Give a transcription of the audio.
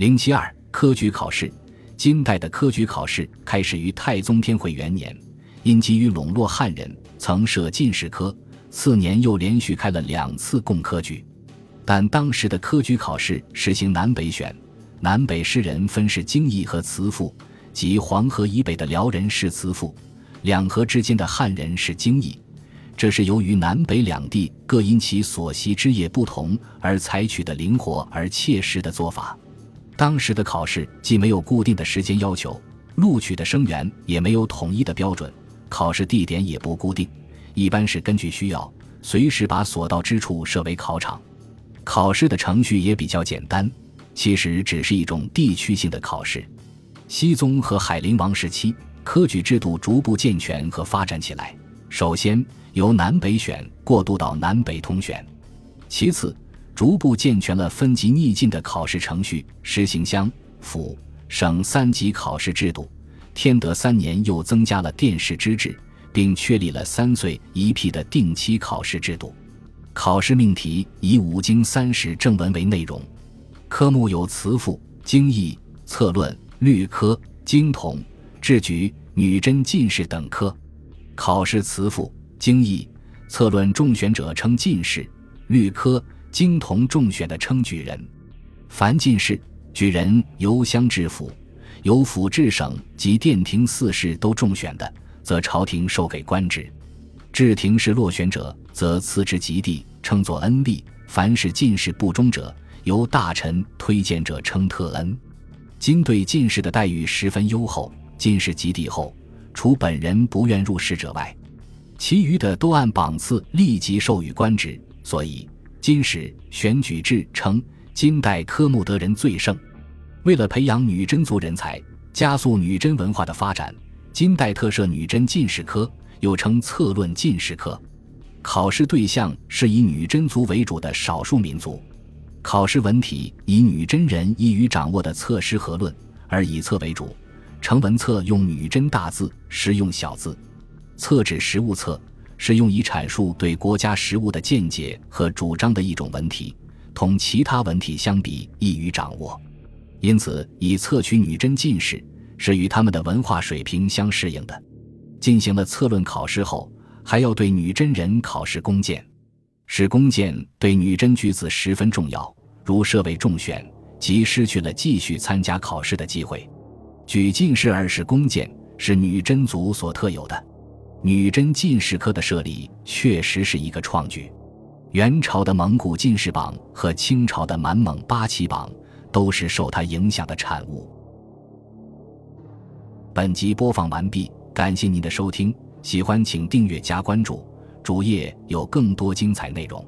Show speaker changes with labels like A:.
A: 零七二科举考试，金代的科举考试开始于太宗天会元年，因急于笼络汉人，曾设进士科，次年又连续开了两次贡科举。但当时的科举考试实行南北选，南北士人分是京邑和慈赋，即黄河以北的辽人是慈赋，两河之间的汉人是京邑。这是由于南北两地各因其所习之业不同而采取的灵活而切实的做法。当时的考试既没有固定的时间要求，录取的生源也没有统一的标准，考试地点也不固定，一般是根据需要，随时把所到之处设为考场。考试的程序也比较简单，其实只是一种地区性的考试。熹宗和海陵王时期，科举制度逐步健全和发展起来。首先由南北选过渡到南北通选，其次逐步健全了分级逆进的考试程序，实行乡、府、省三级考试制度。天德三年又增加了殿试之制，并确立了三岁一批的定期考试制度。考试命题以五经三史正文为内容，科目有词赋、经义、策论、律科、经统、制举、女真进士等科。考试词赋、经义、策论中选者称进士，律科、经同重选的称举人。凡进士、举人由乡至府，由府至省及殿庭四士都中选的，则朝廷授给官职；至廷是落选者，则赐之及第，称作恩吏。凡是进士不中者，由大臣推荐者称特恩。今对进士的待遇十分优厚，进士及第后。除本人不愿入仕者外，其余的都按榜次立即授予官职。所以，金史选举制称金代科目得人最盛。为了培养女真族人才，加速女真文化的发展，金代特设女真进士科，又称策论进士科。考试对象是以女真族为主的少数民族。考试文体以女真人易于掌握的策诗和论，而以策为主。成文册用女真大字，实用小字。册指实物册，是用以阐述对国家实务的见解和主张的一种文体，同其他文体相比易于掌握。因此，以测取女真进士，是与他们的文化水平相适应的。进行了策论考试后，还要对女真人考试弓箭，使弓箭对女真举子十分重要。如设为中选，即失去了继续参加考试的机会。举进士而是弓箭，是女真族所特有的。女真进士科的设立确实是一个创举。元朝的蒙古进士榜和清朝的满蒙八旗榜都是受它影响的产物。本集播放完毕，感谢您的收听，喜欢请订阅加关注，主页有更多精彩内容。